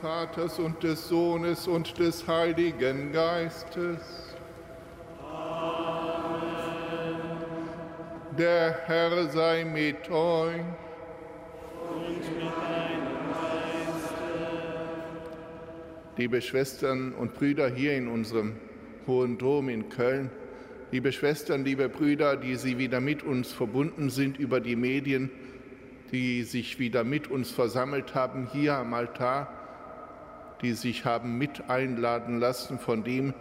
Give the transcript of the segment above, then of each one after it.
Vaters und des Sohnes und des Heiligen Geistes. Amen. Der Herr sei mit euch. Und mit deinem Geiste. Liebe Schwestern und Brüder hier in unserem Hohen Dom in Köln, liebe Schwestern, liebe Brüder, die Sie wieder mit uns verbunden sind über die Medien, die sich wieder mit uns versammelt haben hier am Altar, die sich haben mit einladen lassen von dem,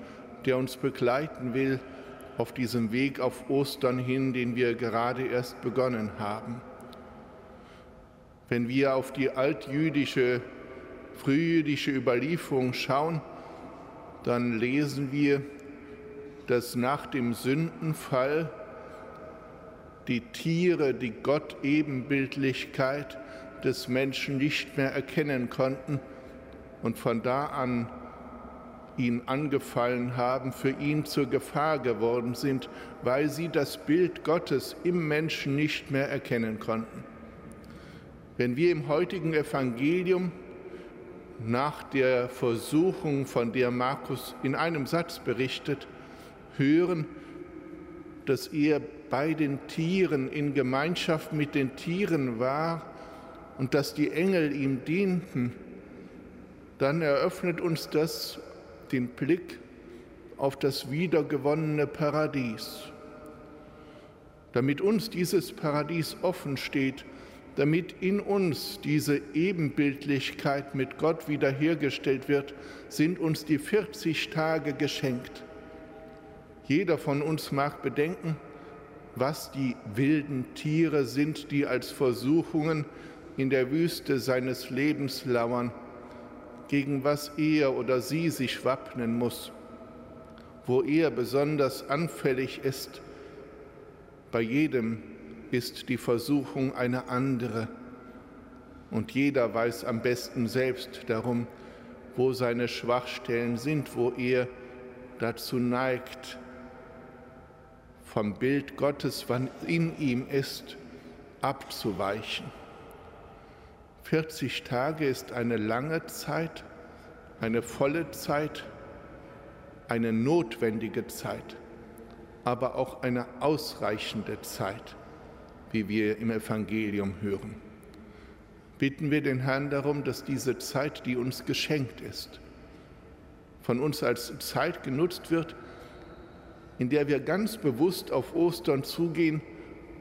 der uns begleiten will auf diesem Weg auf Ostern hin, den wir gerade erst begonnen haben. Wenn wir auf die altjüdische, frühjüdische Überlieferung schauen, dann lesen wir, dass nach dem Sündenfall die Tiere die Gott-Ebenbildlichkeit des Menschen nicht mehr erkennen konnten und von da an ihn angefallen haben, für ihn zur Gefahr geworden sind, weil sie das Bild Gottes im Menschen nicht mehr erkennen konnten. Wenn wir im heutigen Evangelium nach der Versuchung, von der Markus in einem Satz berichtet, hören, dass er bei den Tieren in Gemeinschaft mit den Tieren war und dass die Engel ihm dienten, dann eröffnet uns das den Blick auf das wiedergewonnene Paradies. Damit uns dieses Paradies offen steht, damit in uns diese Ebenbildlichkeit mit Gott wiederhergestellt wird, sind uns die 40 Tage geschenkt. Jeder von uns mag bedenken, was die wilden Tiere sind, die als Versuchungen in der Wüste seines Lebens lauern, gegen was er oder sie sich wappnen muss, wo er besonders anfällig ist. Bei jedem ist die Versuchung eine andere und jeder weiß am besten selbst darum, wo seine Schwachstellen sind, wo er dazu neigt, vom Bild Gottes, wann in ihm ist, abzuweichen. 40 Tage ist eine lange Zeit, eine volle Zeit, eine notwendige Zeit, aber auch eine ausreichende Zeit, wie wir im Evangelium hören. Bitten wir den Herrn darum, dass diese Zeit, die uns geschenkt ist, von uns als Zeit genutzt wird, in der wir ganz bewusst auf Ostern zugehen,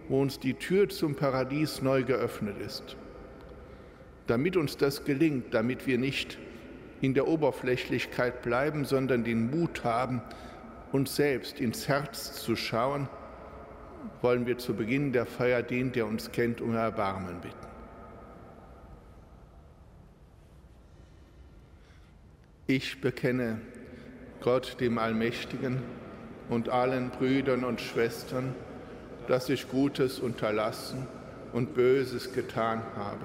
wo uns die Tür zum Paradies neu geöffnet ist. Damit uns das gelingt, damit wir nicht in der Oberflächlichkeit bleiben, sondern den Mut haben, uns selbst ins Herz zu schauen, wollen wir zu Beginn der Feier den, der uns kennt, um Erbarmen bitten. Ich bekenne Gott, dem Allmächtigen, und allen Brüdern und Schwestern, dass ich Gutes unterlassen und Böses getan habe.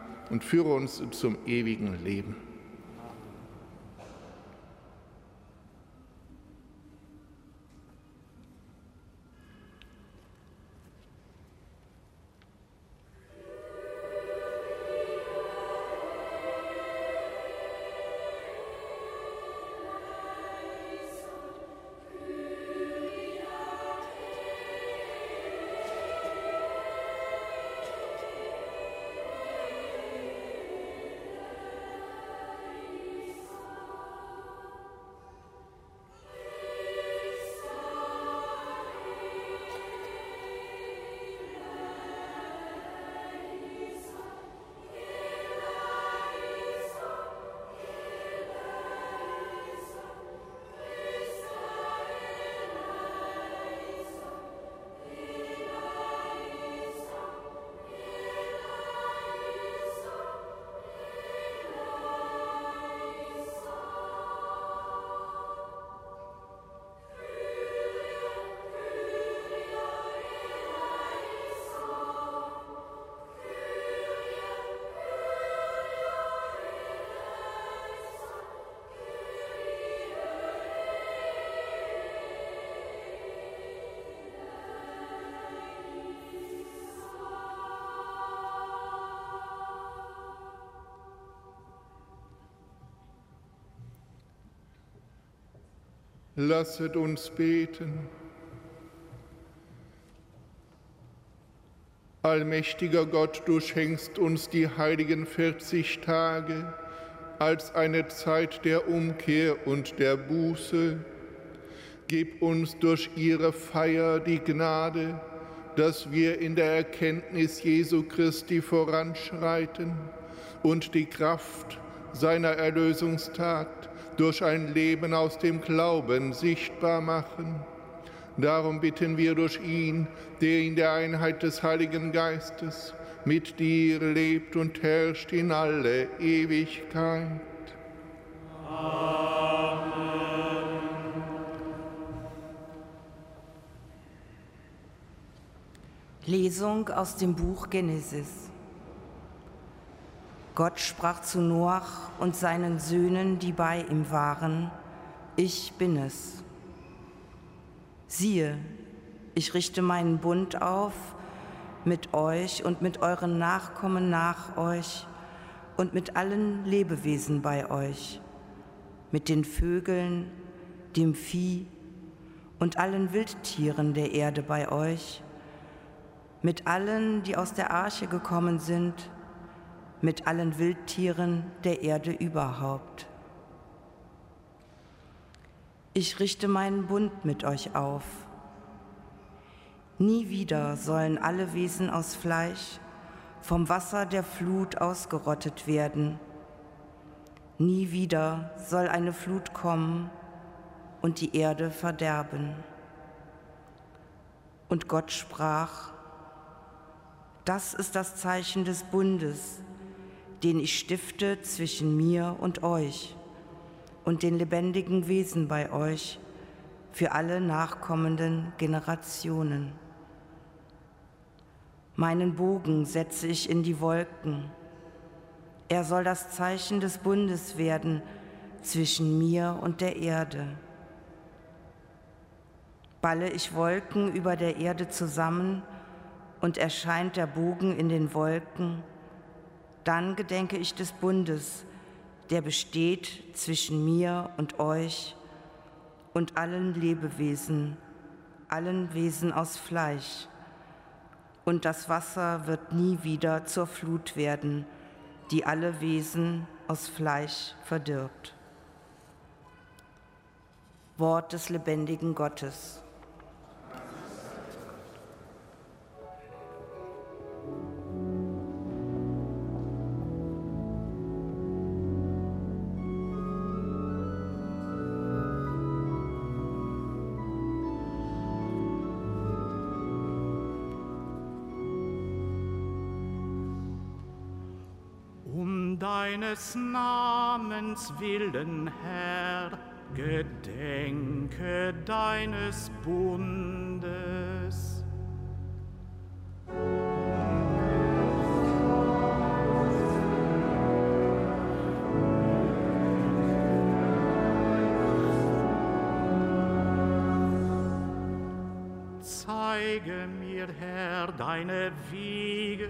und führe uns zum ewigen Leben. Lasset uns beten. Allmächtiger Gott, du schenkst uns die heiligen 40 Tage als eine Zeit der Umkehr und der Buße. Gib uns durch ihre Feier die Gnade, dass wir in der Erkenntnis Jesu Christi voranschreiten und die Kraft seiner Erlösungstat durch ein Leben aus dem Glauben sichtbar machen. Darum bitten wir durch ihn, der in der Einheit des Heiligen Geistes mit dir lebt und herrscht in alle Ewigkeit. Amen. Lesung aus dem Buch Genesis. Gott sprach zu Noach und seinen Söhnen, die bei ihm waren, ich bin es. Siehe, ich richte meinen Bund auf mit euch und mit euren Nachkommen nach euch und mit allen Lebewesen bei euch, mit den Vögeln, dem Vieh und allen Wildtieren der Erde bei euch, mit allen, die aus der Arche gekommen sind, mit allen Wildtieren der Erde überhaupt. Ich richte meinen Bund mit euch auf. Nie wieder sollen alle Wesen aus Fleisch vom Wasser der Flut ausgerottet werden. Nie wieder soll eine Flut kommen und die Erde verderben. Und Gott sprach, das ist das Zeichen des Bundes, den ich stifte zwischen mir und euch und den lebendigen Wesen bei euch für alle nachkommenden Generationen. Meinen Bogen setze ich in die Wolken. Er soll das Zeichen des Bundes werden zwischen mir und der Erde. Balle ich Wolken über der Erde zusammen, und erscheint der Bogen in den Wolken, dann gedenke ich des Bundes, der besteht zwischen mir und euch und allen Lebewesen, allen Wesen aus Fleisch. Und das Wasser wird nie wieder zur Flut werden, die alle Wesen aus Fleisch verdirbt. Wort des lebendigen Gottes. Deines Namens willen, Herr, gedenke deines Bundes. Zeige mir, Herr, deine Wege,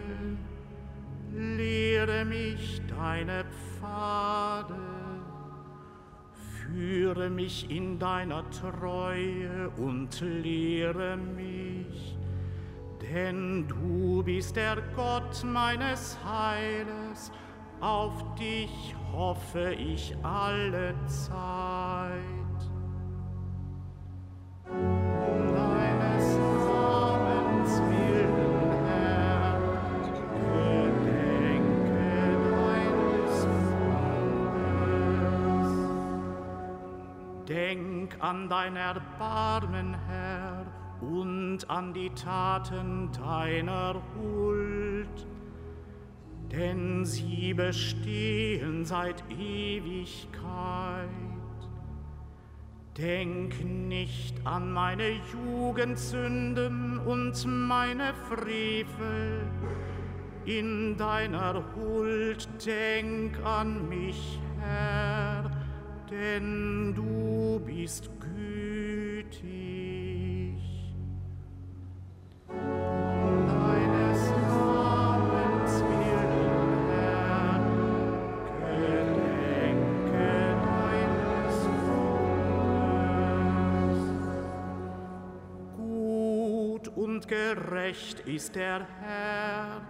lehre mich deine Pfade, führe mich in deiner Treue und lehre mich, denn du bist der Gott meines Heiles, auf dich hoffe ich alle Zeit. Denk an dein Erbarmen, Herr, und an die Taten deiner Huld, denn sie bestehen seit Ewigkeit. Denk nicht an meine Jugendsünden und meine Frevel. In deiner Huld denk an mich, Herr, denn du bist gütig. Deines Namens wir Herr, gedenke deines Volkes. Gut und gerecht ist der Herr.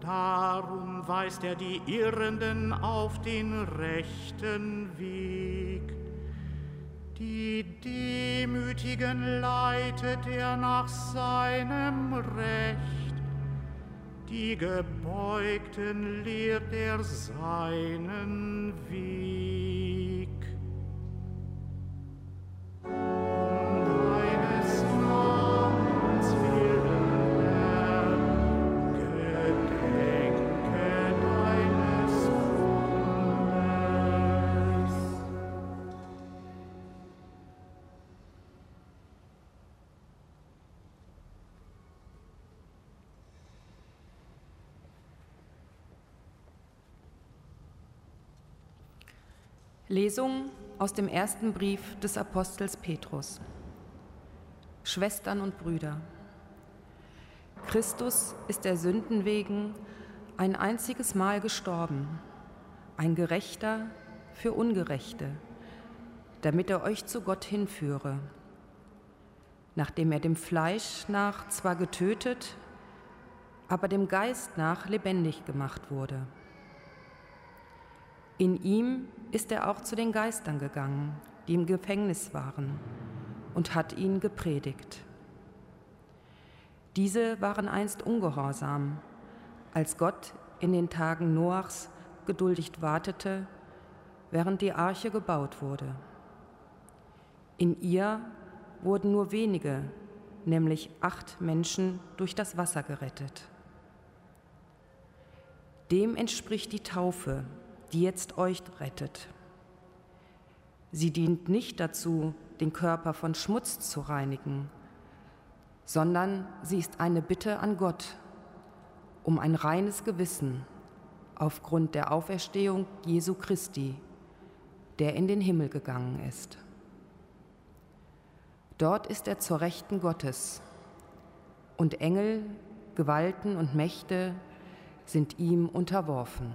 Darum weist er die Irrenden auf den rechten Weg. Die Demütigen leitet er nach seinem Recht. Die Gebeugten lehrt er seinen Weg. Lesung aus dem ersten Brief des Apostels Petrus. Schwestern und Brüder, Christus ist der Sünden wegen ein einziges Mal gestorben, ein Gerechter für Ungerechte, damit er euch zu Gott hinführe, nachdem er dem Fleisch nach zwar getötet, aber dem Geist nach lebendig gemacht wurde. In ihm ist er auch zu den Geistern gegangen, die im Gefängnis waren, und hat ihnen gepredigt. Diese waren einst ungehorsam, als Gott in den Tagen Noachs geduldig wartete, während die Arche gebaut wurde. In ihr wurden nur wenige, nämlich acht Menschen, durch das Wasser gerettet. Dem entspricht die Taufe, die jetzt euch rettet. Sie dient nicht dazu, den Körper von Schmutz zu reinigen, sondern sie ist eine Bitte an Gott um ein reines Gewissen aufgrund der Auferstehung Jesu Christi, der in den Himmel gegangen ist. Dort ist er zur Rechten Gottes und Engel, Gewalten und Mächte sind ihm unterworfen.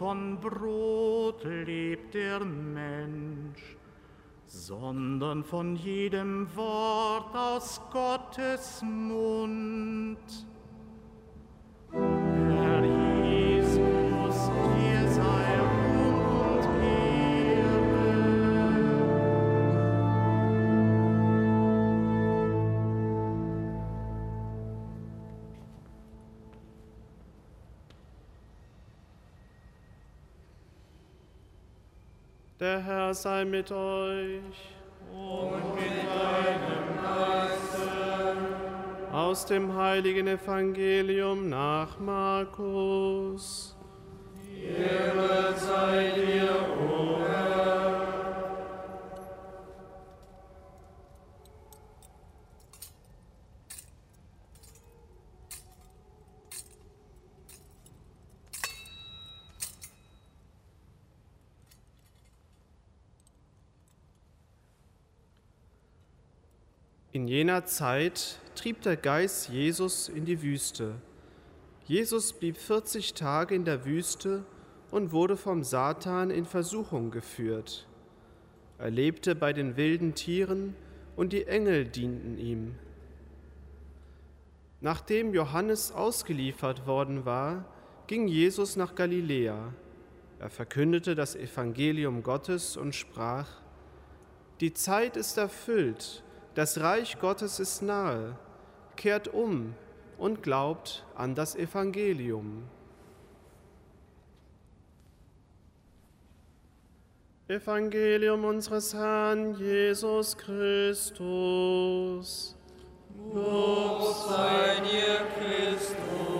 Von Brot lebt der Mensch, sondern von jedem Wort aus Gottes Mund. Der Herr sei mit euch. Und mit deinem Geiste. Aus dem heiligen Evangelium nach Markus. Ehre sei dir, o Herr. In jener Zeit trieb der Geist Jesus in die Wüste. Jesus blieb 40 Tage in der Wüste und wurde vom Satan in Versuchung geführt. Er lebte bei den wilden Tieren und die Engel dienten ihm. Nachdem Johannes ausgeliefert worden war, ging Jesus nach Galiläa. Er verkündete das Evangelium Gottes und sprach, Die Zeit ist erfüllt, das Reich Gottes ist nahe, kehrt um und glaubt an das Evangelium. Evangelium unseres Herrn Jesus Christus. Lob sei dir, Christus.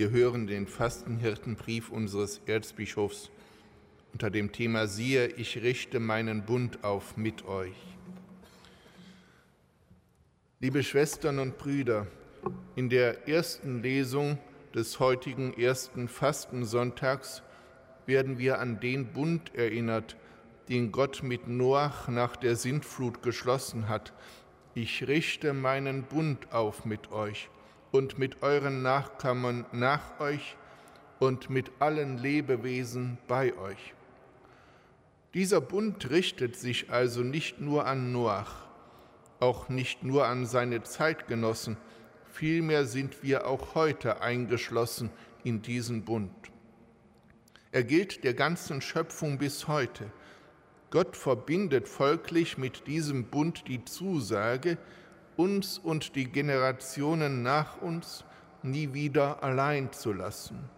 Wir hören den Fastenhirtenbrief unseres Erzbischofs unter dem Thema Siehe, ich richte meinen Bund auf mit euch. Liebe Schwestern und Brüder, in der ersten Lesung des heutigen ersten Fastensonntags werden wir an den Bund erinnert, den Gott mit Noach nach der Sintflut geschlossen hat. Ich richte meinen Bund auf mit euch und mit euren Nachkommen nach euch und mit allen Lebewesen bei euch. Dieser Bund richtet sich also nicht nur an Noach, auch nicht nur an seine Zeitgenossen, vielmehr sind wir auch heute eingeschlossen in diesen Bund. Er gilt der ganzen Schöpfung bis heute. Gott verbindet folglich mit diesem Bund die Zusage, uns und die Generationen nach uns nie wieder allein zu lassen.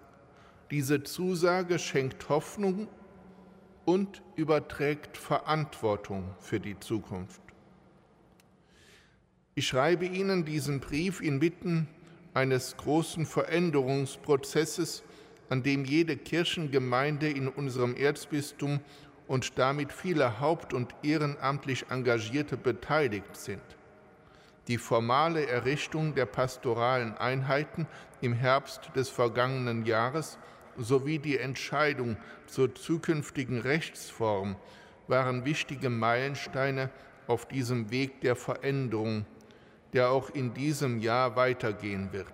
Diese Zusage schenkt Hoffnung und überträgt Verantwortung für die Zukunft. Ich schreibe Ihnen diesen Brief inmitten eines großen Veränderungsprozesses, an dem jede Kirchengemeinde in unserem Erzbistum und damit viele haupt- und ehrenamtlich Engagierte beteiligt sind die formale Errichtung der pastoralen Einheiten im Herbst des vergangenen Jahres sowie die Entscheidung zur zukünftigen Rechtsform waren wichtige Meilensteine auf diesem Weg der Veränderung, der auch in diesem Jahr weitergehen wird.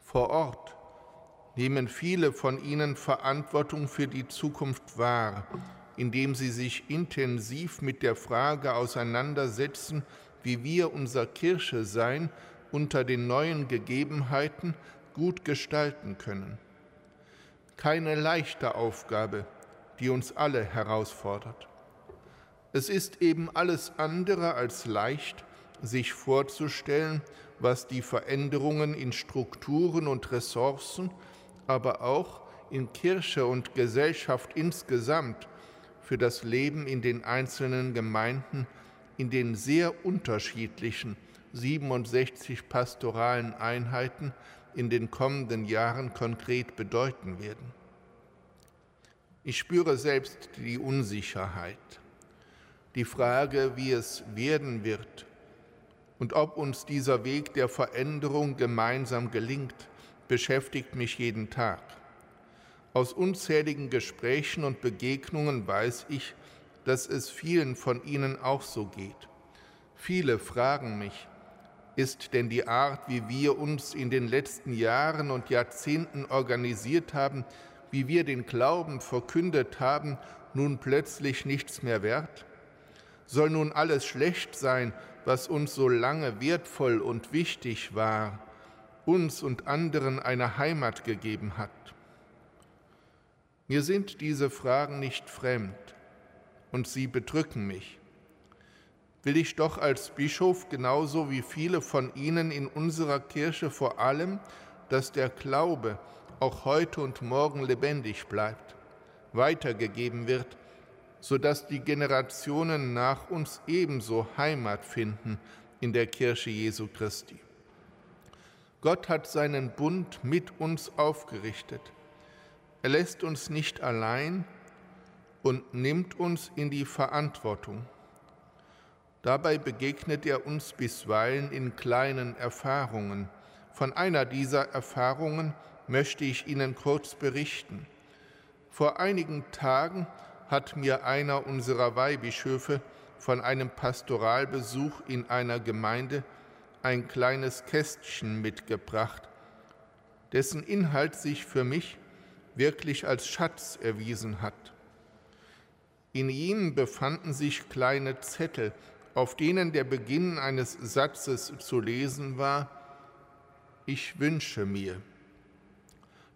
Vor Ort nehmen viele von ihnen Verantwortung für die Zukunft wahr, indem sie sich intensiv mit der Frage auseinandersetzen, wie wir unser Kirche sein unter den neuen Gegebenheiten gut gestalten können. Keine leichte Aufgabe, die uns alle herausfordert. Es ist eben alles andere als leicht, sich vorzustellen, was die Veränderungen in Strukturen und Ressourcen, aber auch in Kirche und Gesellschaft insgesamt für das Leben in den einzelnen Gemeinden in den sehr unterschiedlichen 67 pastoralen Einheiten in den kommenden Jahren konkret bedeuten werden. Ich spüre selbst die Unsicherheit, die Frage, wie es werden wird und ob uns dieser Weg der Veränderung gemeinsam gelingt, beschäftigt mich jeden Tag. Aus unzähligen Gesprächen und Begegnungen weiß ich, dass es vielen von Ihnen auch so geht. Viele fragen mich, ist denn die Art, wie wir uns in den letzten Jahren und Jahrzehnten organisiert haben, wie wir den Glauben verkündet haben, nun plötzlich nichts mehr wert? Soll nun alles schlecht sein, was uns so lange wertvoll und wichtig war, uns und anderen eine Heimat gegeben hat? Mir sind diese Fragen nicht fremd und sie bedrücken mich. Will ich doch als Bischof genauso wie viele von Ihnen in unserer Kirche vor allem, dass der Glaube auch heute und morgen lebendig bleibt, weitergegeben wird, sodass die Generationen nach uns ebenso Heimat finden in der Kirche Jesu Christi. Gott hat seinen Bund mit uns aufgerichtet. Er lässt uns nicht allein, und nimmt uns in die Verantwortung. Dabei begegnet er uns bisweilen in kleinen Erfahrungen. Von einer dieser Erfahrungen möchte ich Ihnen kurz berichten. Vor einigen Tagen hat mir einer unserer Weihbischöfe von einem Pastoralbesuch in einer Gemeinde ein kleines Kästchen mitgebracht, dessen Inhalt sich für mich wirklich als Schatz erwiesen hat. In ihm befanden sich kleine Zettel, auf denen der Beginn eines Satzes zu lesen war, ich wünsche mir.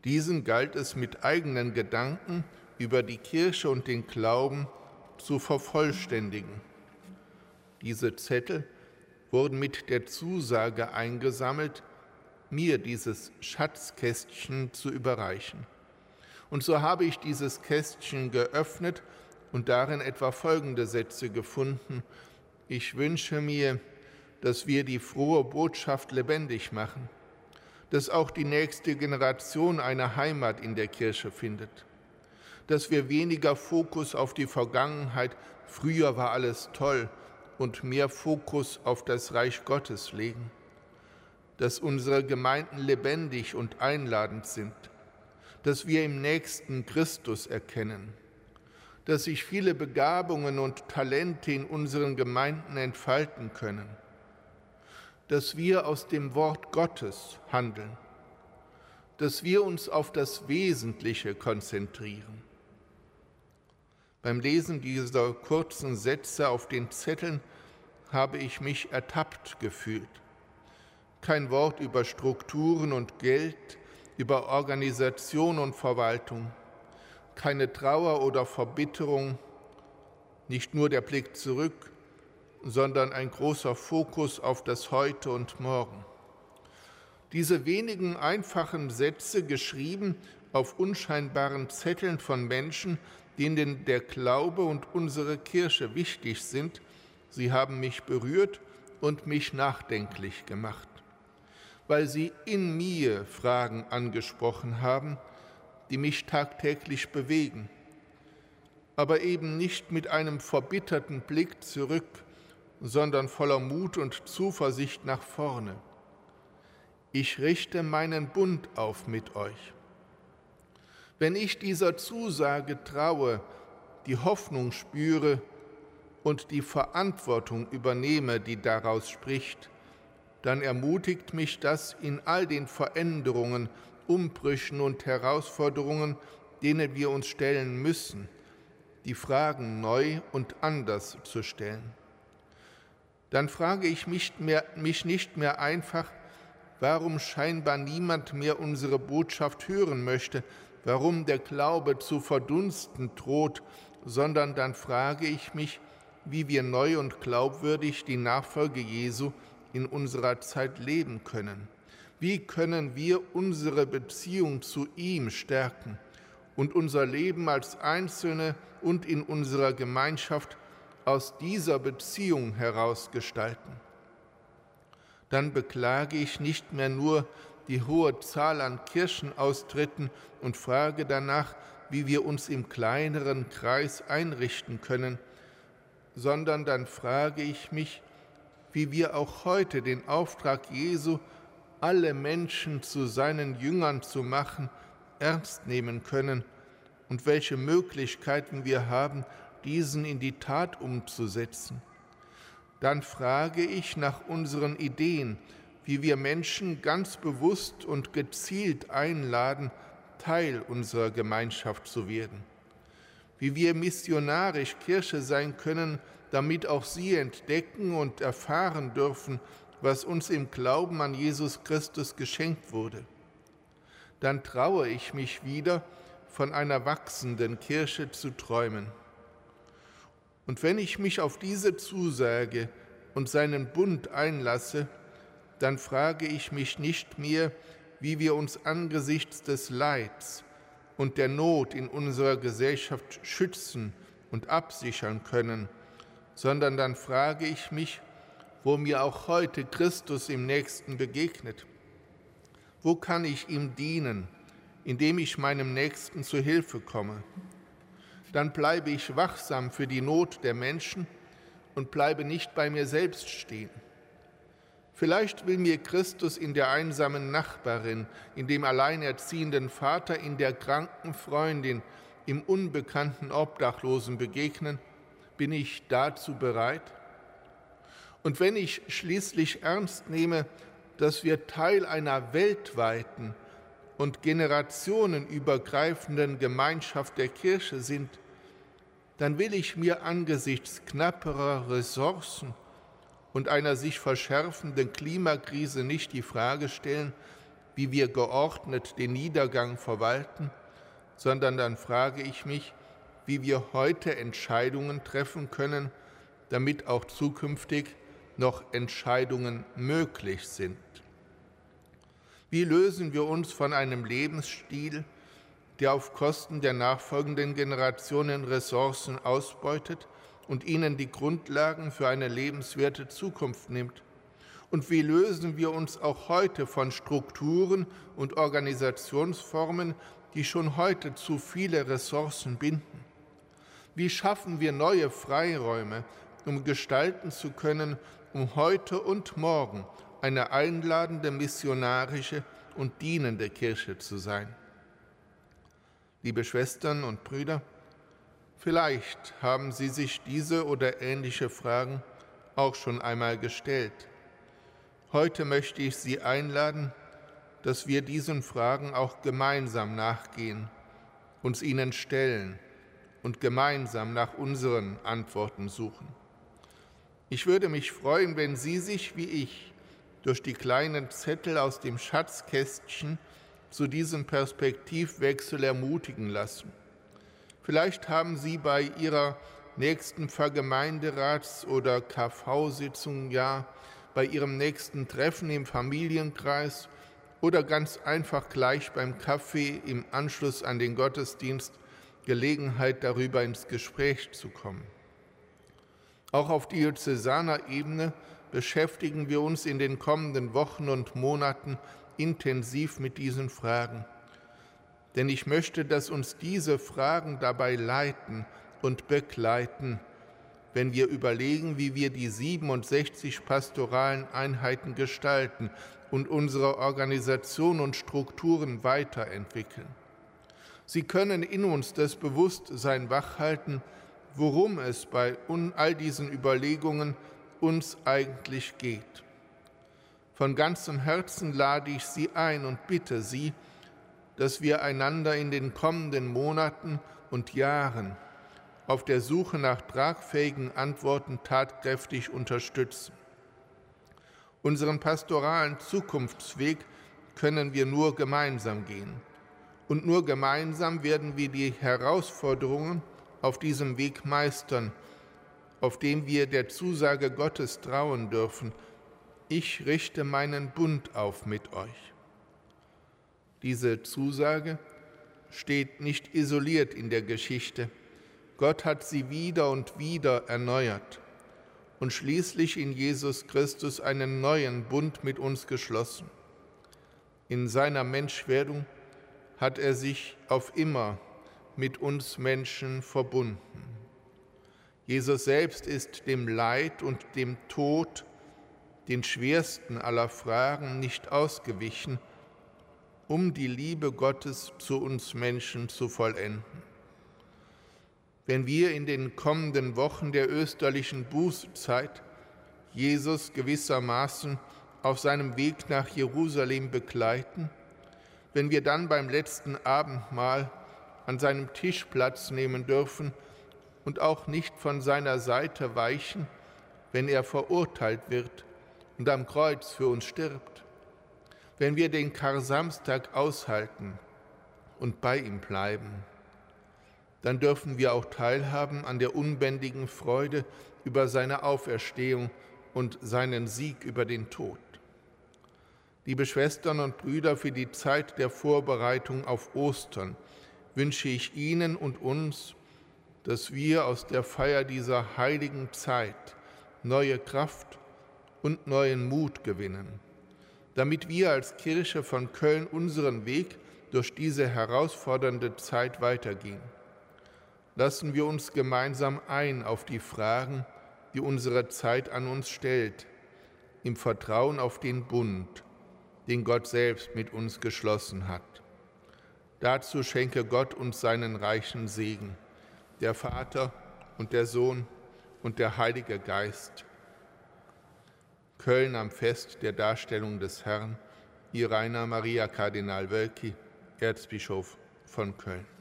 Diesen galt es mit eigenen Gedanken über die Kirche und den Glauben zu vervollständigen. Diese Zettel wurden mit der Zusage eingesammelt, mir dieses Schatzkästchen zu überreichen. Und so habe ich dieses Kästchen geöffnet und darin etwa folgende Sätze gefunden. Ich wünsche mir, dass wir die frohe Botschaft lebendig machen, dass auch die nächste Generation eine Heimat in der Kirche findet, dass wir weniger Fokus auf die Vergangenheit, früher war alles toll, und mehr Fokus auf das Reich Gottes legen, dass unsere Gemeinden lebendig und einladend sind, dass wir im nächsten Christus erkennen, dass sich viele Begabungen und Talente in unseren Gemeinden entfalten können, dass wir aus dem Wort Gottes handeln, dass wir uns auf das Wesentliche konzentrieren. Beim Lesen dieser kurzen Sätze auf den Zetteln habe ich mich ertappt gefühlt. Kein Wort über Strukturen und Geld, über Organisation und Verwaltung, keine Trauer oder Verbitterung, nicht nur der Blick zurück, sondern ein großer Fokus auf das Heute und Morgen. Diese wenigen einfachen Sätze, geschrieben auf unscheinbaren Zetteln von Menschen, denen der Glaube und unsere Kirche wichtig sind, sie haben mich berührt und mich nachdenklich gemacht, weil sie in mir Fragen angesprochen haben, die mich tagtäglich bewegen, aber eben nicht mit einem verbitterten Blick zurück, sondern voller Mut und Zuversicht nach vorne. Ich richte meinen Bund auf mit euch. Wenn ich dieser Zusage traue, die Hoffnung spüre und die Verantwortung übernehme, die daraus spricht, dann ermutigt mich das in all den Veränderungen, Umbrüchen und Herausforderungen, denen wir uns stellen müssen, die Fragen neu und anders zu stellen. Dann frage ich mich, mehr, mich nicht mehr einfach, warum scheinbar niemand mehr unsere Botschaft hören möchte, warum der Glaube zu verdunsten droht, sondern dann frage ich mich, wie wir neu und glaubwürdig die Nachfolge Jesu in unserer Zeit leben können. Wie können wir unsere Beziehung zu ihm stärken und unser Leben als Einzelne und in unserer Gemeinschaft aus dieser Beziehung heraus gestalten? Dann beklage ich nicht mehr nur die hohe Zahl an Kirchenaustritten und frage danach, wie wir uns im kleineren Kreis einrichten können, sondern dann frage ich mich, wie wir auch heute den Auftrag Jesu alle Menschen zu seinen Jüngern zu machen, ernst nehmen können und welche Möglichkeiten wir haben, diesen in die Tat umzusetzen. Dann frage ich nach unseren Ideen, wie wir Menschen ganz bewusst und gezielt einladen, Teil unserer Gemeinschaft zu werden, wie wir missionarisch Kirche sein können, damit auch sie entdecken und erfahren dürfen, was uns im Glauben an Jesus Christus geschenkt wurde. Dann traue ich mich wieder, von einer wachsenden Kirche zu träumen. Und wenn ich mich auf diese Zusage und seinen Bund einlasse, dann frage ich mich nicht mehr, wie wir uns angesichts des Leids und der Not in unserer Gesellschaft schützen und absichern können, sondern dann frage ich mich, wo mir auch heute Christus im Nächsten begegnet. Wo kann ich ihm dienen, indem ich meinem Nächsten zu Hilfe komme? Dann bleibe ich wachsam für die Not der Menschen und bleibe nicht bei mir selbst stehen. Vielleicht will mir Christus in der einsamen Nachbarin, in dem alleinerziehenden Vater, in der kranken Freundin, im unbekannten Obdachlosen begegnen. Bin ich dazu bereit? Und wenn ich schließlich ernst nehme, dass wir Teil einer weltweiten und generationenübergreifenden Gemeinschaft der Kirche sind, dann will ich mir angesichts knapperer Ressourcen und einer sich verschärfenden Klimakrise nicht die Frage stellen, wie wir geordnet den Niedergang verwalten, sondern dann frage ich mich, wie wir heute Entscheidungen treffen können, damit auch zukünftig noch Entscheidungen möglich sind. Wie lösen wir uns von einem Lebensstil, der auf Kosten der nachfolgenden Generationen Ressourcen ausbeutet und ihnen die Grundlagen für eine lebenswerte Zukunft nimmt? Und wie lösen wir uns auch heute von Strukturen und Organisationsformen, die schon heute zu viele Ressourcen binden? Wie schaffen wir neue Freiräume, um gestalten zu können, um heute und morgen eine einladende missionarische und dienende Kirche zu sein? Liebe Schwestern und Brüder, vielleicht haben Sie sich diese oder ähnliche Fragen auch schon einmal gestellt. Heute möchte ich Sie einladen, dass wir diesen Fragen auch gemeinsam nachgehen, uns ihnen stellen und gemeinsam nach unseren Antworten suchen. Ich würde mich freuen, wenn Sie sich wie ich durch die kleinen Zettel aus dem Schatzkästchen zu diesem Perspektivwechsel ermutigen lassen. Vielleicht haben Sie bei Ihrer nächsten Vergemeinderats- oder KV-Sitzung ja bei Ihrem nächsten Treffen im Familienkreis oder ganz einfach gleich beim Kaffee im Anschluss an den Gottesdienst Gelegenheit, darüber ins Gespräch zu kommen. Auch auf diözesaner Ebene beschäftigen wir uns in den kommenden Wochen und Monaten intensiv mit diesen Fragen. Denn ich möchte, dass uns diese Fragen dabei leiten und begleiten, wenn wir überlegen, wie wir die 67 pastoralen Einheiten gestalten und unsere Organisation und Strukturen weiterentwickeln. Sie können in uns das Bewusstsein wachhalten, worum es bei all diesen Überlegungen uns eigentlich geht. Von ganzem Herzen lade ich Sie ein und bitte Sie, dass wir einander in den kommenden Monaten und Jahren auf der Suche nach tragfähigen Antworten tatkräftig unterstützen. Unseren pastoralen Zukunftsweg können wir nur gemeinsam gehen und nur gemeinsam werden wir die Herausforderungen auf diesem Weg meistern, auf dem wir der Zusage Gottes trauen dürfen. Ich richte meinen Bund auf mit euch. Diese Zusage steht nicht isoliert in der Geschichte. Gott hat sie wieder und wieder erneuert und schließlich in Jesus Christus einen neuen Bund mit uns geschlossen. In seiner Menschwerdung hat er sich auf immer mit uns Menschen verbunden. Jesus selbst ist dem Leid und dem Tod, den schwersten aller Fragen, nicht ausgewichen, um die Liebe Gottes zu uns Menschen zu vollenden. Wenn wir in den kommenden Wochen der österlichen Bußzeit Jesus gewissermaßen auf seinem Weg nach Jerusalem begleiten, wenn wir dann beim letzten Abendmahl an seinem Tisch Platz nehmen dürfen und auch nicht von seiner Seite weichen, wenn er verurteilt wird und am Kreuz für uns stirbt, wenn wir den Karsamstag aushalten und bei ihm bleiben, dann dürfen wir auch teilhaben an der unbändigen Freude über seine Auferstehung und seinen Sieg über den Tod. Liebe Schwestern und Brüder, für die Zeit der Vorbereitung auf Ostern wünsche ich Ihnen und uns, dass wir aus der Feier dieser heiligen Zeit neue Kraft und neuen Mut gewinnen, damit wir als Kirche von Köln unseren Weg durch diese herausfordernde Zeit weitergehen. Lassen wir uns gemeinsam ein auf die Fragen, die unsere Zeit an uns stellt, im Vertrauen auf den Bund, den Gott selbst mit uns geschlossen hat. Dazu schenke Gott uns seinen reichen Segen, der Vater und der Sohn und der Heilige Geist. Köln am Fest der Darstellung des Herrn, Ihr Rainer Maria Kardinal Wölki, Erzbischof von Köln.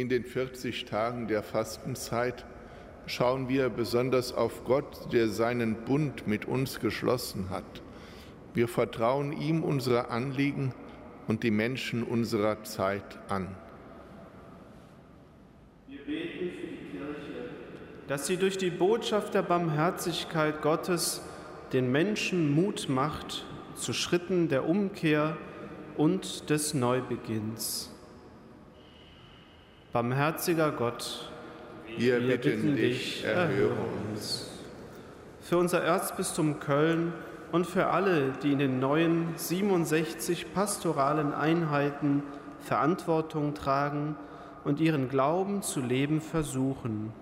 In den 40 Tagen der Fastenzeit schauen wir besonders auf Gott, der seinen Bund mit uns geschlossen hat. Wir vertrauen ihm unsere Anliegen und die Menschen unserer Zeit an. Wir beten für die Kirche, dass sie durch die Botschaft der Barmherzigkeit Gottes den Menschen Mut macht zu Schritten der Umkehr und des Neubeginns. Barmherziger Gott, wir, wir bitten dich, erhöre uns. Für unser Erzbistum Köln und für alle, die in den neuen 67 pastoralen Einheiten Verantwortung tragen und ihren Glauben zu leben versuchen,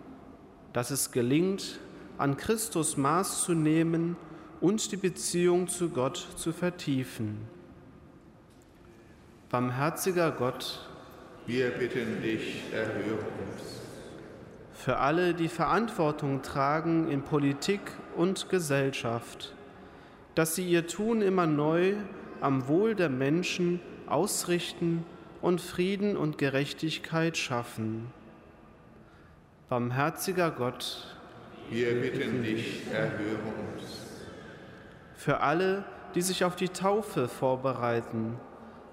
dass es gelingt, an Christus Maß zu nehmen und die Beziehung zu Gott zu vertiefen. Barmherziger Gott, wir bitten dich, erhöre uns. Für alle, die Verantwortung tragen in Politik und Gesellschaft, dass sie ihr Tun immer neu am Wohl der Menschen ausrichten und Frieden und Gerechtigkeit schaffen. Barmherziger Gott, wir bitten dich, erhöre uns. Für alle, die sich auf die Taufe vorbereiten,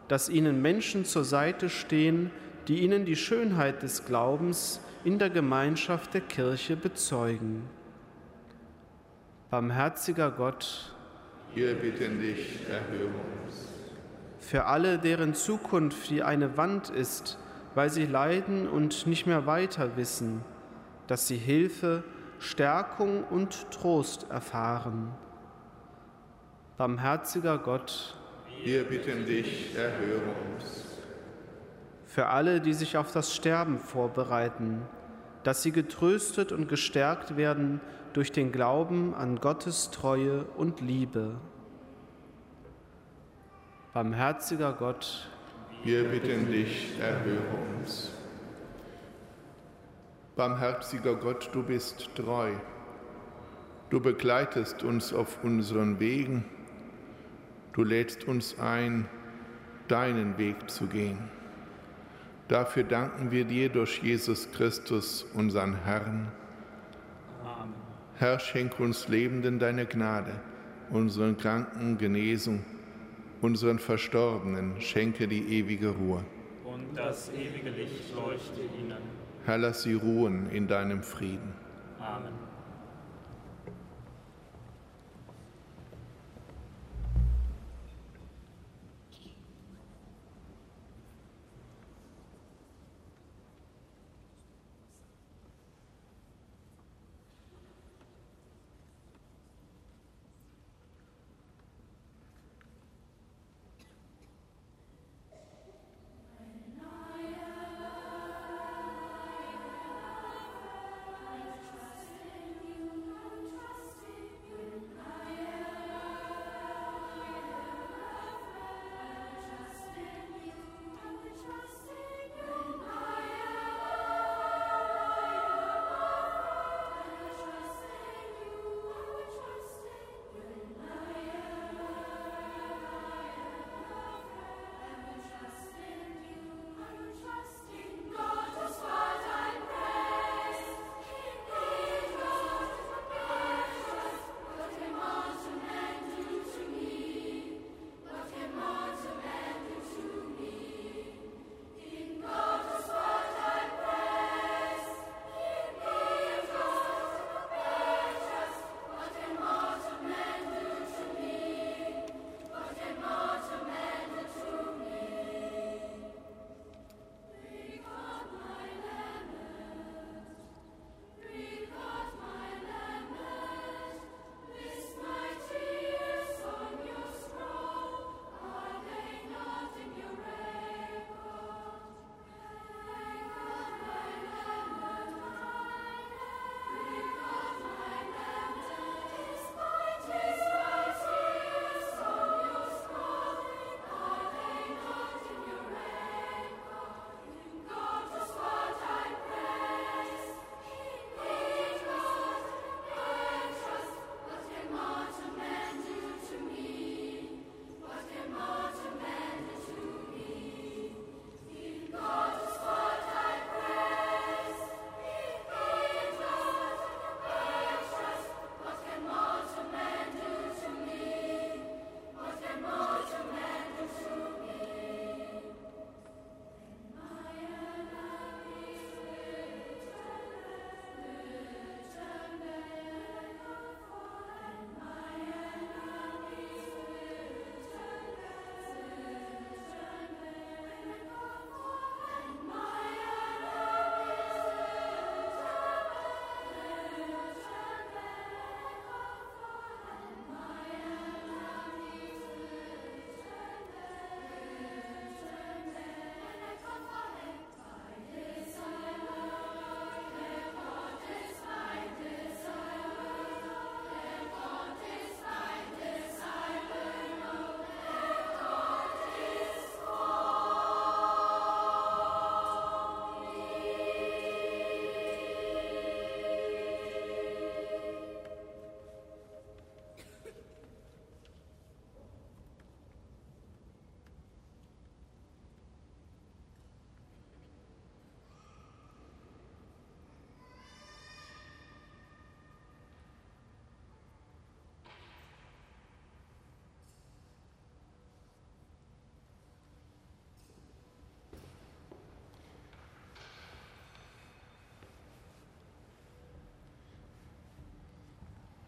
dass ihnen Menschen zur Seite stehen, die ihnen die Schönheit des Glaubens in der Gemeinschaft der Kirche bezeugen. Barmherziger Gott, wir bitten dich, erhöre uns. Für alle, deren Zukunft wie eine Wand ist, weil sie leiden und nicht mehr weiter wissen, dass sie Hilfe, Stärkung und Trost erfahren. Barmherziger Gott, wir bitten dich, erhöre uns für alle, die sich auf das Sterben vorbereiten, dass sie getröstet und gestärkt werden durch den Glauben an Gottes Treue und Liebe. Barmherziger Gott, wir bitten dich, erhöre uns. Barmherziger Gott, du bist treu. Du begleitest uns auf unseren Wegen. Du lädst uns ein, deinen Weg zu gehen. Dafür danken wir dir durch Jesus Christus, unseren Herrn. Amen. Herr, schenk uns Lebenden deine Gnade, unseren Kranken Genesung, unseren Verstorbenen schenke die ewige Ruhe. Und das ewige Licht leuchte ihnen. Herr, lass sie ruhen in deinem Frieden. Amen.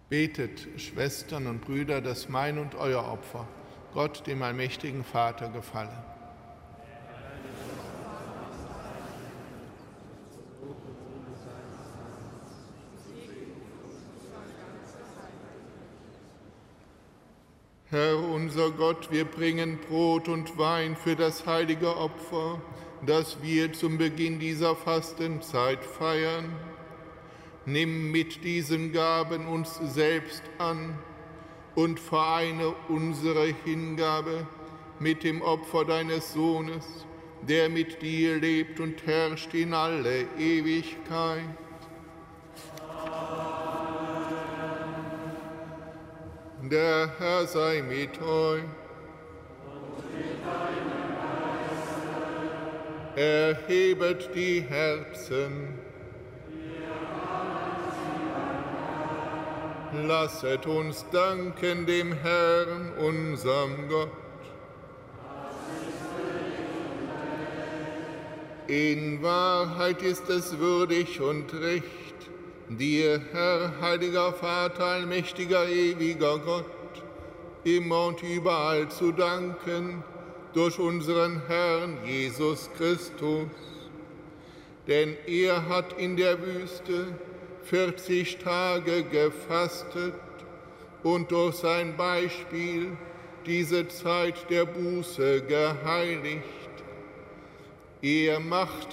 Betet, Schwestern und Brüder, dass mein und euer Opfer Gott, dem allmächtigen Vater, gefalle. Herr unser Gott, wir bringen Brot und Wein für das heilige Opfer, das wir zum Beginn dieser Fastenzeit feiern nimm mit diesen Gaben uns selbst an und vereine unsere Hingabe mit dem Opfer deines Sohnes, der mit dir lebt und herrscht in alle Ewigkeit. Der Herr sei mit euch. Erhebet die Herzen. Lasset uns danken dem Herrn, unserem Gott. In Wahrheit ist es würdig und recht, dir, Herr, heiliger Vater, allmächtiger, ewiger Gott, immer und überall zu danken durch unseren Herrn Jesus Christus. Denn er hat in der Wüste 40 Tage gefastet und durch sein Beispiel diese Zeit der Buße geheiligt. Er macht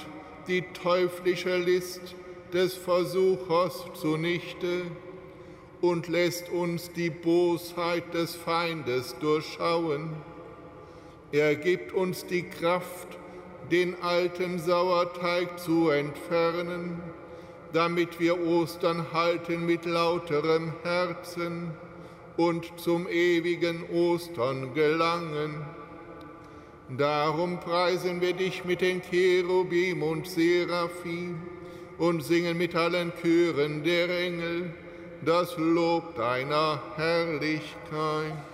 die teuflische List des Versuchers zunichte und lässt uns die Bosheit des Feindes durchschauen. Er gibt uns die Kraft, den alten Sauerteig zu entfernen damit wir Ostern halten mit lauterem Herzen und zum ewigen Ostern gelangen. Darum preisen wir dich mit den Cherubim und Seraphim und singen mit allen Chören der Engel das Lob deiner Herrlichkeit.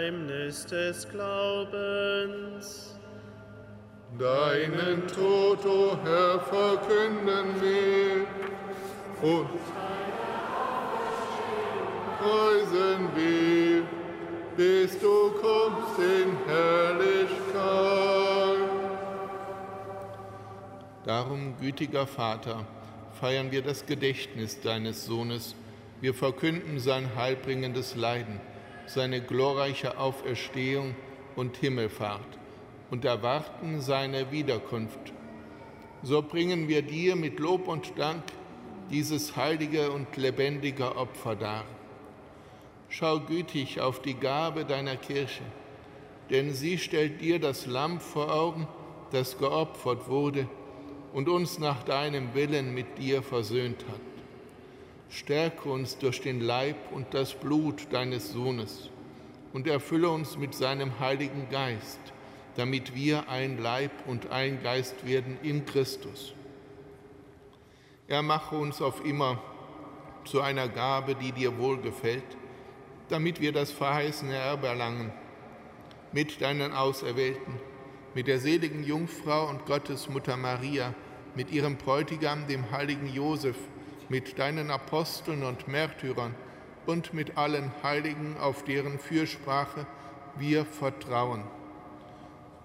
Geheimnis des Glaubens. Deinen Tod, o oh Herr, verkünden wir und preisen wir, bis du kommst in Herrlichkeit. Darum, gütiger Vater, feiern wir das Gedächtnis deines Sohnes. Wir verkünden sein heilbringendes Leiden seine glorreiche Auferstehung und Himmelfahrt und erwarten seine Wiederkunft. So bringen wir dir mit Lob und Dank dieses heilige und lebendige Opfer dar. Schau gütig auf die Gabe deiner Kirche, denn sie stellt dir das Lamm vor Augen, das geopfert wurde und uns nach deinem Willen mit dir versöhnt hat. Stärke uns durch den Leib und das Blut deines Sohnes und erfülle uns mit seinem Heiligen Geist, damit wir ein Leib und ein Geist werden in Christus. Er mache uns auf immer zu einer Gabe, die dir wohlgefällt, damit wir das verheißene Erbe erlangen, mit deinen Auserwählten, mit der seligen Jungfrau und Gottesmutter Maria, mit ihrem Bräutigam, dem heiligen Josef, mit deinen Aposteln und Märtyrern und mit allen Heiligen, auf deren Fürsprache wir vertrauen.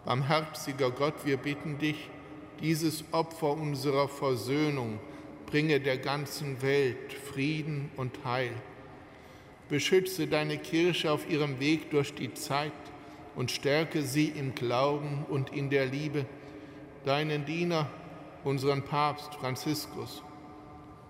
Barmherziger Gott, wir bitten dich, dieses Opfer unserer Versöhnung bringe der ganzen Welt Frieden und Heil. Beschütze deine Kirche auf ihrem Weg durch die Zeit und stärke sie im Glauben und in der Liebe, deinen Diener, unseren Papst Franziskus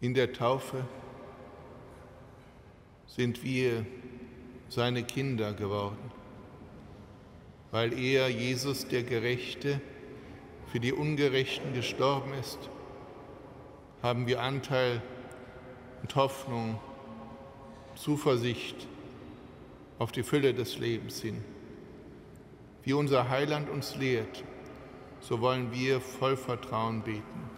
In der Taufe sind wir seine Kinder geworden, weil er, Jesus der Gerechte, für die Ungerechten gestorben ist, haben wir Anteil und Hoffnung, Zuversicht auf die Fülle des Lebens hin. Wie unser Heiland uns lehrt, so wollen wir voll Vertrauen beten.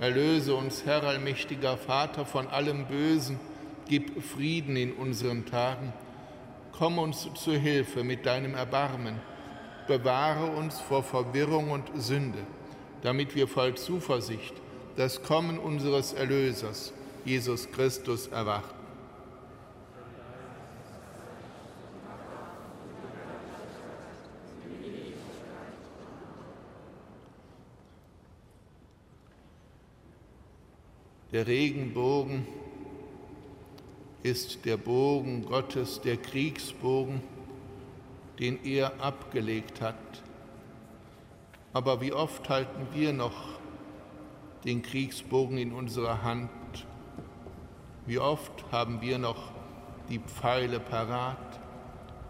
Erlöse uns, Herr allmächtiger Vater, von allem Bösen, gib Frieden in unseren Tagen. Komm uns zu Hilfe mit deinem Erbarmen. Bewahre uns vor Verwirrung und Sünde, damit wir voll Zuversicht das Kommen unseres Erlösers, Jesus Christus, erwarten. Der Regenbogen ist der Bogen Gottes, der Kriegsbogen, den er abgelegt hat. Aber wie oft halten wir noch den Kriegsbogen in unserer Hand? Wie oft haben wir noch die Pfeile parat,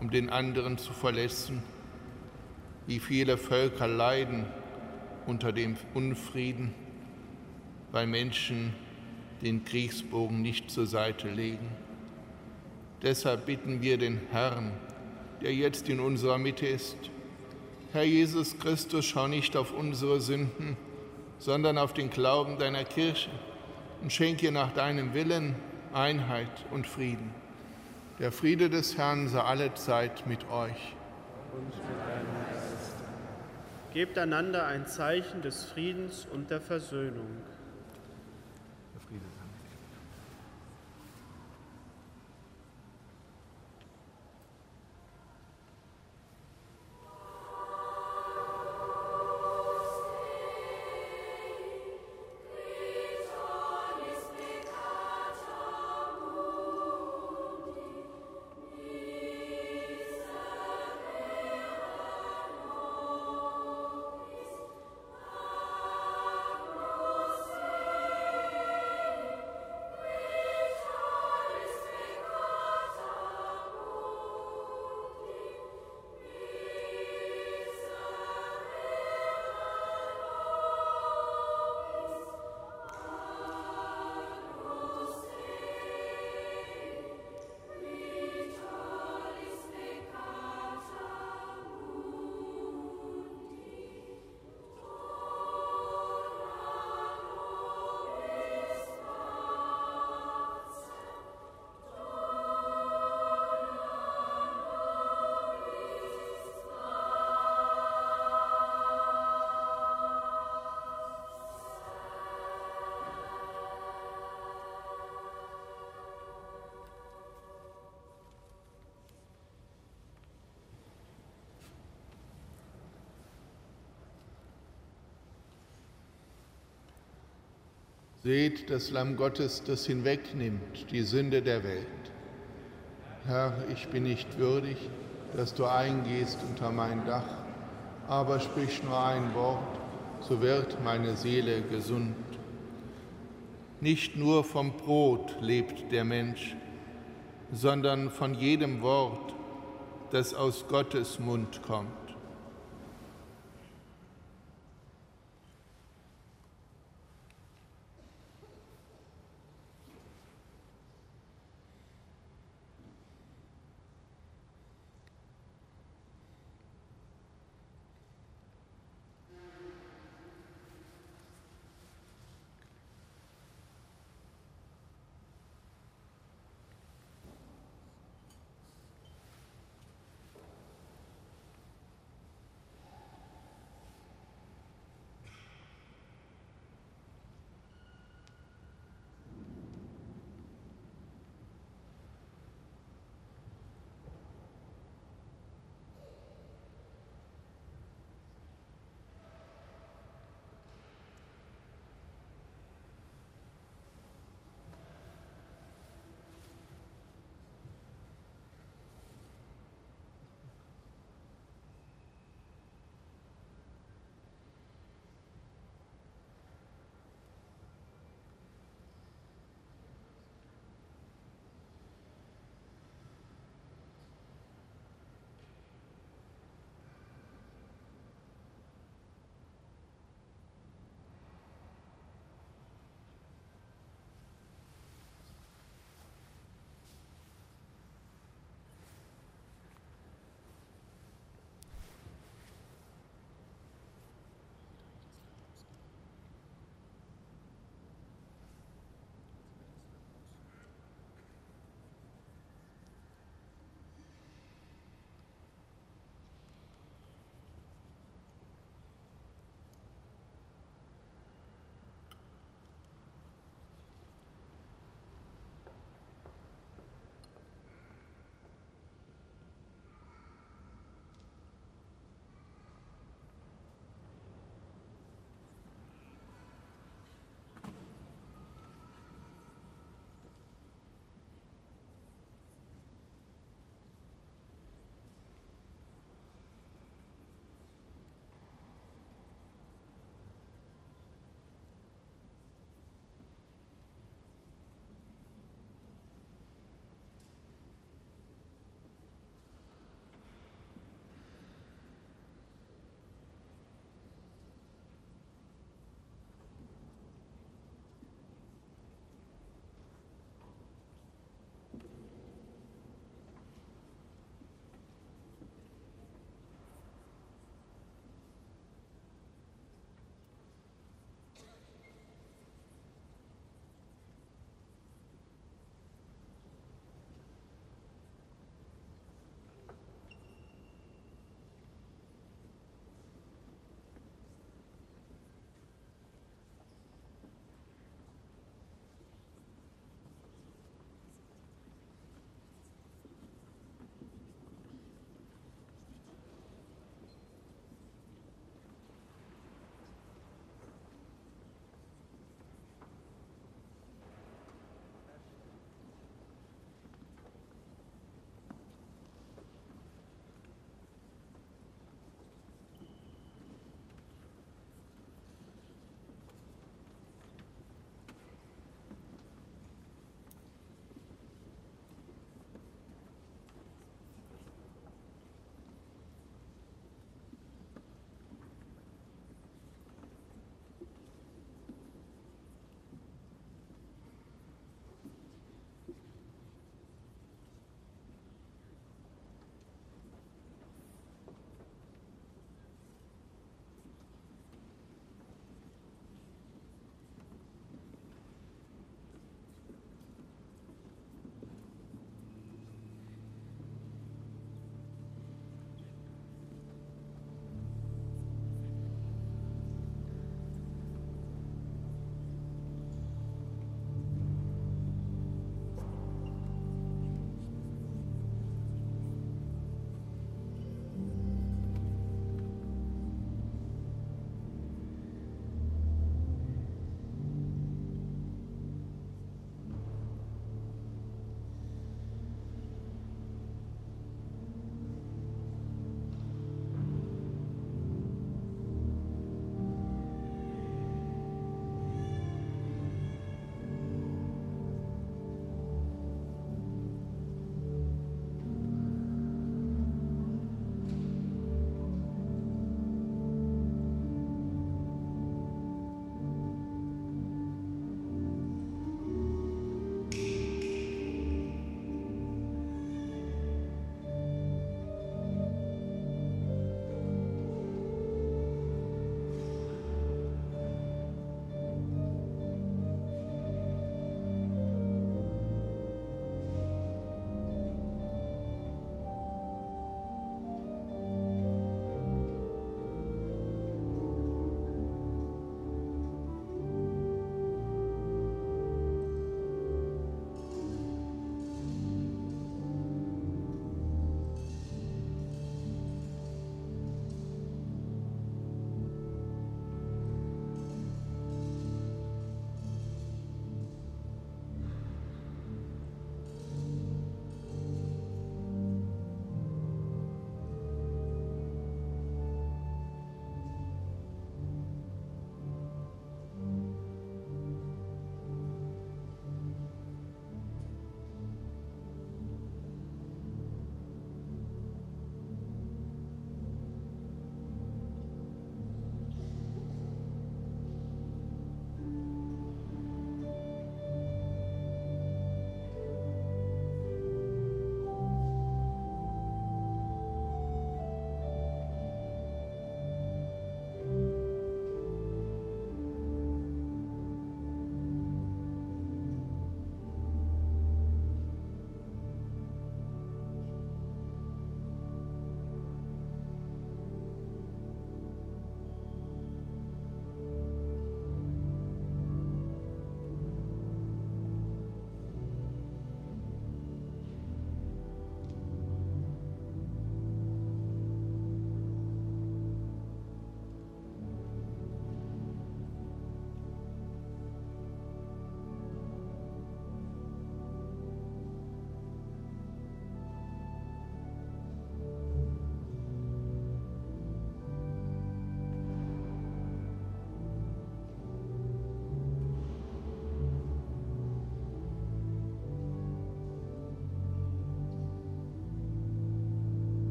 um den anderen zu verletzen? Wie viele Völker leiden unter dem Unfrieden, weil Menschen den Kriegsbogen nicht zur Seite legen. Deshalb bitten wir den Herrn, der jetzt in unserer Mitte ist, Herr Jesus Christus, schau nicht auf unsere Sünden, sondern auf den Glauben deiner Kirche und schenke nach deinem Willen Einheit und Frieden. Der Friede des Herrn sei alle Zeit mit euch. Und mit deinem Geist. Gebt einander ein Zeichen des Friedens und der Versöhnung. Seht das Lamm Gottes, das hinwegnimmt die Sünde der Welt. Herr, ich bin nicht würdig, dass du eingehst unter mein Dach, aber sprich nur ein Wort, so wird meine Seele gesund. Nicht nur vom Brot lebt der Mensch, sondern von jedem Wort, das aus Gottes Mund kommt.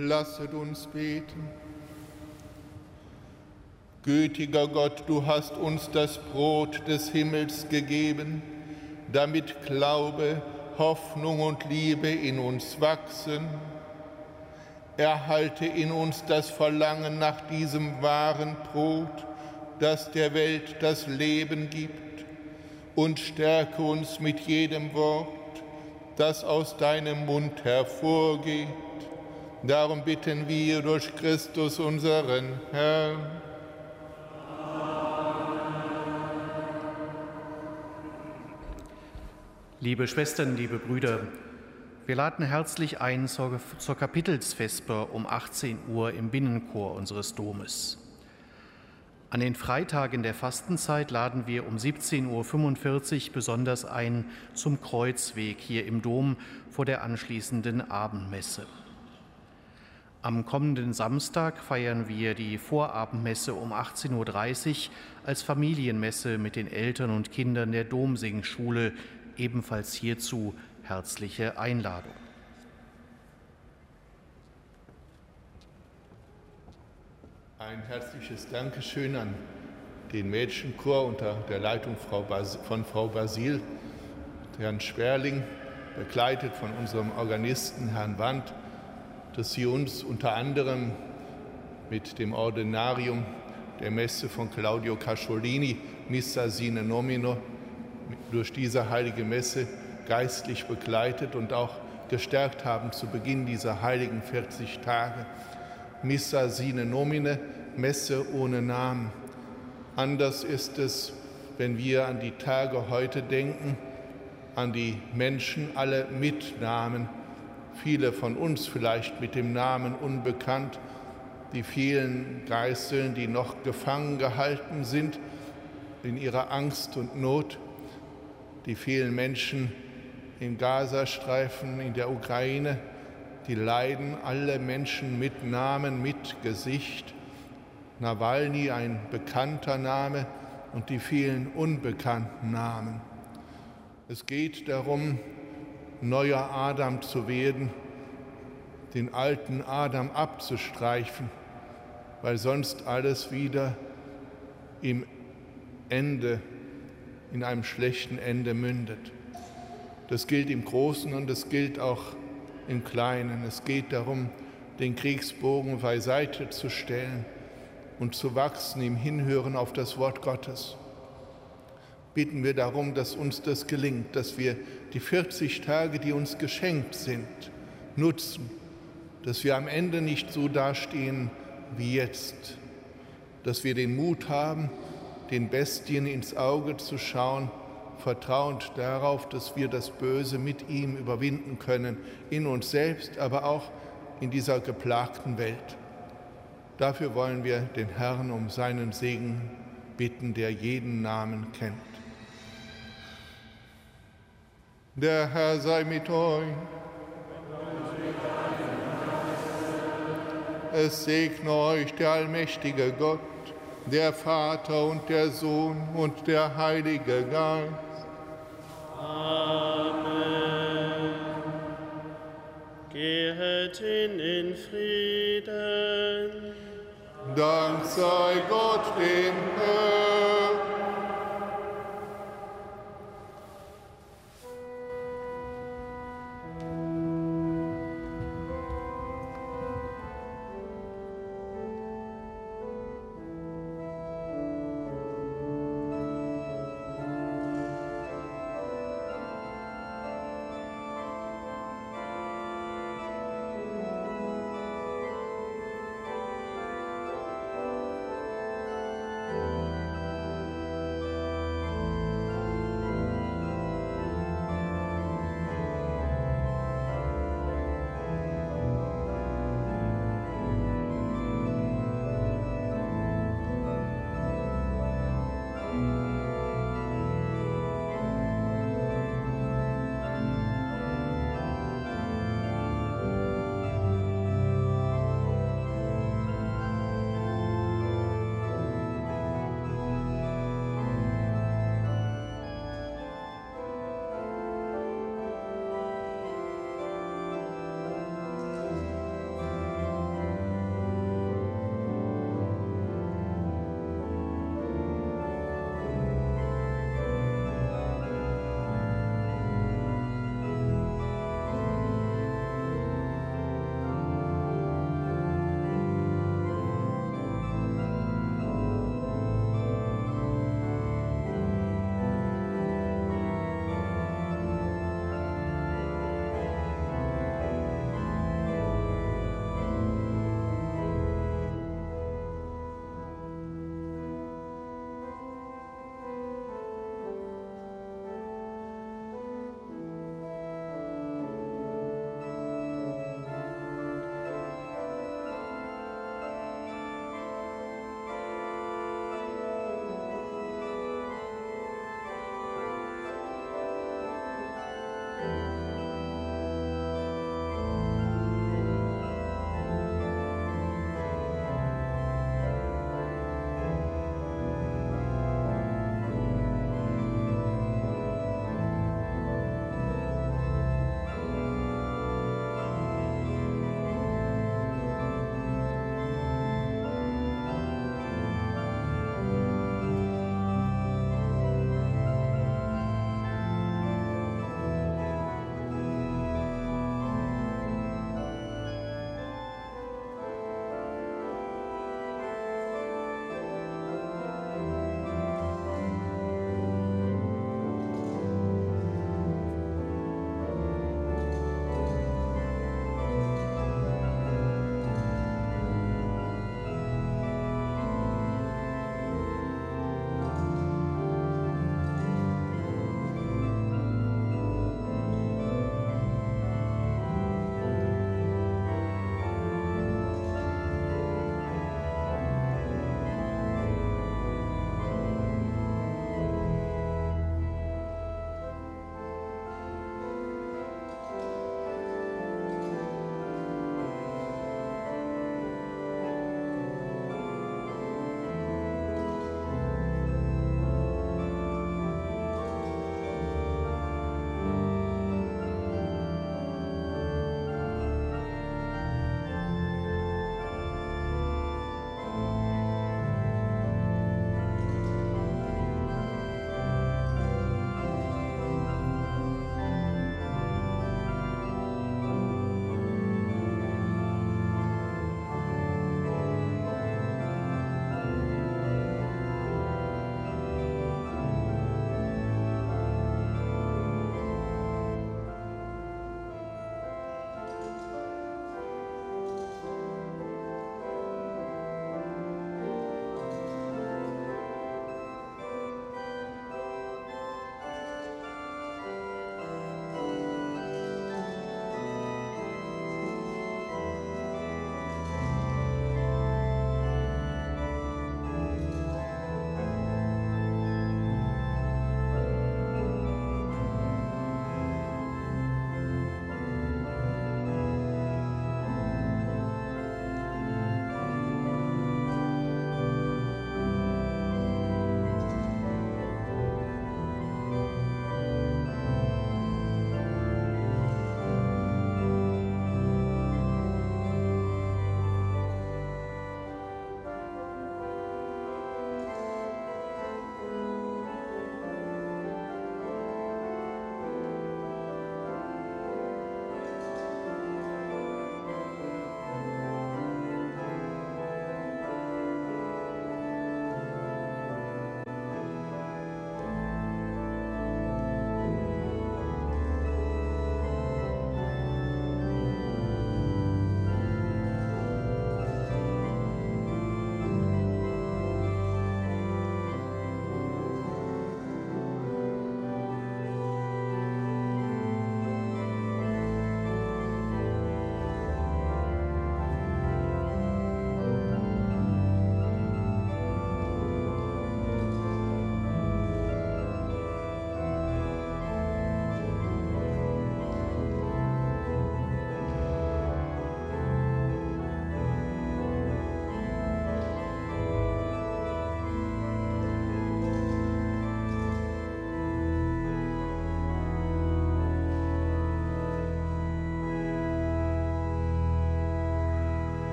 Lasset uns beten. Gütiger Gott, du hast uns das Brot des Himmels gegeben, damit Glaube, Hoffnung und Liebe in uns wachsen. Erhalte in uns das Verlangen nach diesem wahren Brot, das der Welt das Leben gibt, und stärke uns mit jedem Wort, das aus deinem Mund hervorgeht Darum bitten wir durch Christus unseren Herrn. Liebe Schwestern, liebe Brüder, wir laden herzlich ein zur, zur Kapitelsvesper um 18 Uhr im Binnenchor unseres Domes. An den Freitagen der Fastenzeit laden wir um 17.45 Uhr besonders ein zum Kreuzweg hier im Dom vor der anschließenden Abendmesse. Am kommenden Samstag feiern wir die Vorabendmesse um 18.30 Uhr als Familienmesse mit den Eltern und Kindern der Domsingschule. Ebenfalls hierzu herzliche Einladung. Ein herzliches Dankeschön an den Mädchenchor unter der Leitung von Frau Basil, Herrn Sperling, begleitet von unserem Organisten Herrn Wandt dass Sie uns unter anderem mit dem Ordinarium der Messe von Claudio Casciolini, Missa sine nomino, durch diese heilige Messe geistlich begleitet und auch gestärkt haben zu Beginn dieser heiligen 40 Tage. Missa sine nomine, Messe ohne Namen. Anders ist es, wenn wir an die Tage heute denken, an die Menschen alle mit Namen viele von uns vielleicht mit dem Namen unbekannt, die vielen Geißeln, die noch gefangen gehalten sind in ihrer Angst und Not, die vielen Menschen im Gazastreifen, in der Ukraine, die leiden, alle Menschen mit Namen, mit Gesicht. Nawalny ein bekannter Name und die vielen unbekannten Namen. Es geht darum, neuer Adam zu werden, den alten Adam abzustreifen, weil sonst alles wieder im Ende, in einem schlechten Ende mündet. Das gilt im Großen und es gilt auch im Kleinen. Es geht darum, den Kriegsbogen beiseite zu stellen und zu wachsen im Hinhören auf das Wort Gottes bitten wir darum, dass uns das gelingt, dass wir die 40 Tage, die uns geschenkt sind, nutzen, dass wir am Ende nicht so dastehen wie jetzt, dass wir den Mut haben, den Bestien ins Auge zu schauen, vertrauend darauf, dass wir das Böse mit ihm überwinden können, in uns selbst, aber auch in dieser geplagten Welt. Dafür wollen wir den Herrn um seinen Segen bitten, der jeden Namen kennt. Der Herr sei mit euch. Es segne euch der allmächtige Gott, der Vater und der Sohn und der Heilige Geist. Amen. Gehet hin in Frieden. Dank sei Gott dem Herrn.